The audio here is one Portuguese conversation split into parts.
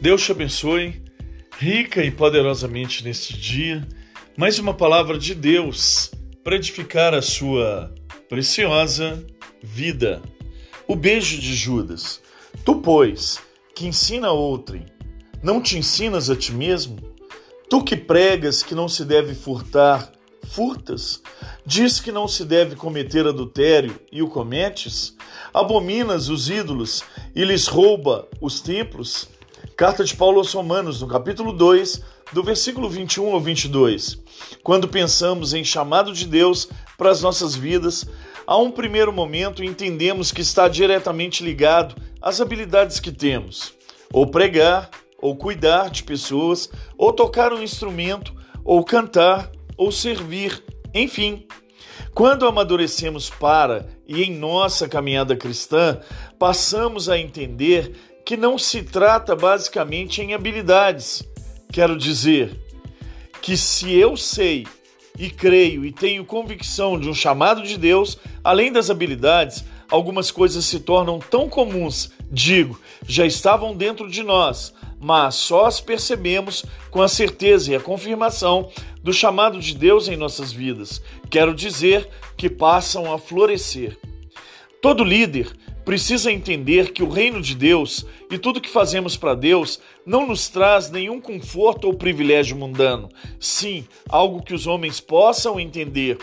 Deus te abençoe rica e poderosamente neste dia. Mais uma palavra de Deus para edificar a sua preciosa vida. O beijo de Judas. Tu, pois, que ensina outrem, não te ensinas a ti mesmo? Tu que pregas que não se deve furtar, furtas? Diz que não se deve cometer adultério e o cometes? Abominas os ídolos e lhes rouba os templos? Carta de Paulo aos Romanos, no capítulo 2, do versículo 21 ao 22. Quando pensamos em chamado de Deus para as nossas vidas, a um primeiro momento entendemos que está diretamente ligado às habilidades que temos, ou pregar, ou cuidar de pessoas, ou tocar um instrumento, ou cantar, ou servir, enfim. Quando amadurecemos para e em nossa caminhada cristã, passamos a entender que não se trata basicamente em habilidades. Quero dizer que se eu sei e creio e tenho convicção de um chamado de Deus, além das habilidades, algumas coisas se tornam tão comuns, digo, já estavam dentro de nós, mas só as percebemos com a certeza e a confirmação do chamado de Deus em nossas vidas. Quero dizer que passam a florescer. Todo líder precisa entender que o reino de Deus e tudo que fazemos para Deus não nos traz nenhum conforto ou privilégio mundano. Sim, algo que os homens possam entender,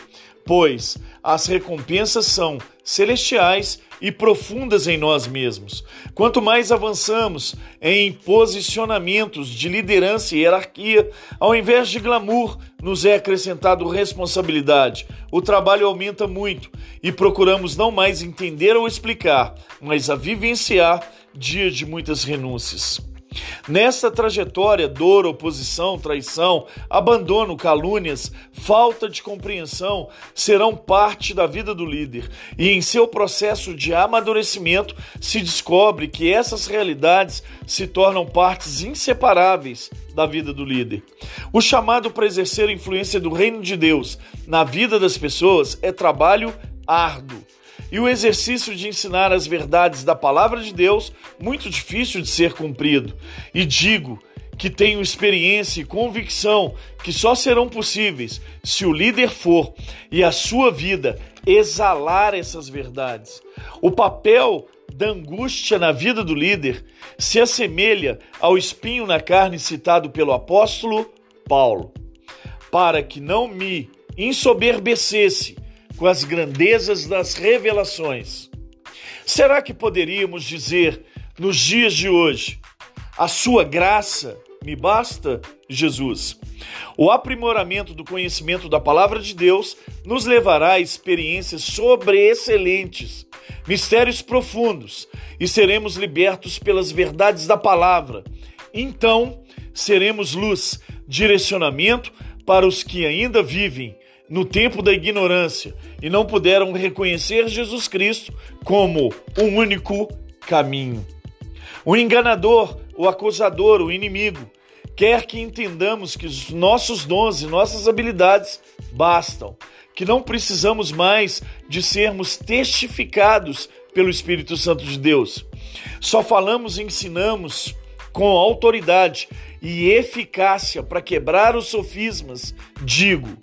pois as recompensas são celestiais e profundas em nós mesmos. Quanto mais avançamos em posicionamentos de liderança e hierarquia, ao invés de glamour, nos é acrescentado responsabilidade. O trabalho aumenta muito e procuramos não mais entender ou explicar, mas a vivenciar dias de muitas renúncias. Nessa trajetória, dor, oposição, traição, abandono, calúnias, falta de compreensão serão parte da vida do líder, e em seu processo de amadurecimento se descobre que essas realidades se tornam partes inseparáveis da vida do líder. O chamado para exercer a influência do reino de Deus na vida das pessoas é trabalho árduo e o exercício de ensinar as verdades da palavra de Deus muito difícil de ser cumprido. E digo que tenho experiência e convicção que só serão possíveis se o líder for e a sua vida exalar essas verdades. O papel da angústia na vida do líder se assemelha ao espinho na carne citado pelo apóstolo Paulo, para que não me ensoberbecesse com as grandezas das revelações. Será que poderíamos dizer nos dias de hoje, a sua graça me basta, Jesus? O aprimoramento do conhecimento da palavra de Deus nos levará a experiências sobreexcelentes, mistérios profundos, e seremos libertos pelas verdades da palavra. Então, seremos luz, direcionamento para os que ainda vivem no tempo da ignorância e não puderam reconhecer Jesus Cristo como o único caminho. O enganador, o acusador, o inimigo, quer que entendamos que os nossos dons e nossas habilidades bastam, que não precisamos mais de sermos testificados pelo Espírito Santo de Deus. Só falamos e ensinamos com autoridade e eficácia para quebrar os sofismas, digo,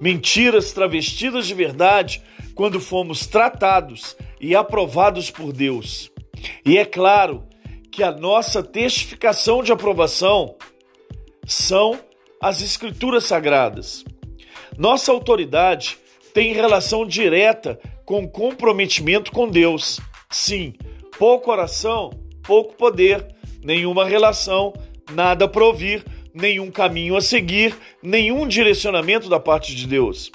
mentiras travestidas de verdade quando fomos tratados e aprovados por Deus. E é claro que a nossa testificação de aprovação são as Escrituras Sagradas. Nossa autoridade tem relação direta com comprometimento com Deus. Sim, pouca oração, pouco poder, nenhuma relação, nada para ouvir nenhum caminho a seguir, nenhum direcionamento da parte de Deus.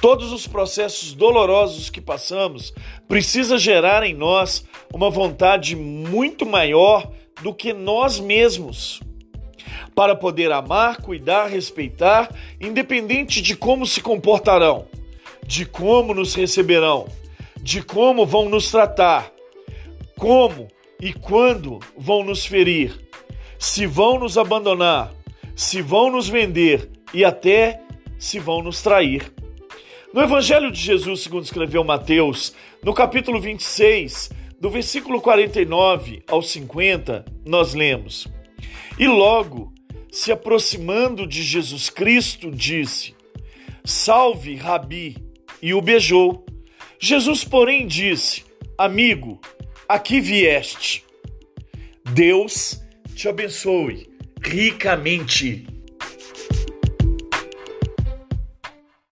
Todos os processos dolorosos que passamos precisa gerar em nós uma vontade muito maior do que nós mesmos para poder amar, cuidar, respeitar, independente de como se comportarão, de como nos receberão, de como vão nos tratar, como e quando vão nos ferir, se vão nos abandonar, se vão nos vender e até se vão nos trair. No Evangelho de Jesus, segundo escreveu Mateus, no capítulo 26, do versículo 49 ao 50, nós lemos: E logo, se aproximando de Jesus Cristo, disse: Salve, Rabi! E o beijou. Jesus, porém, disse: Amigo, aqui vieste. Deus te abençoe ricamente.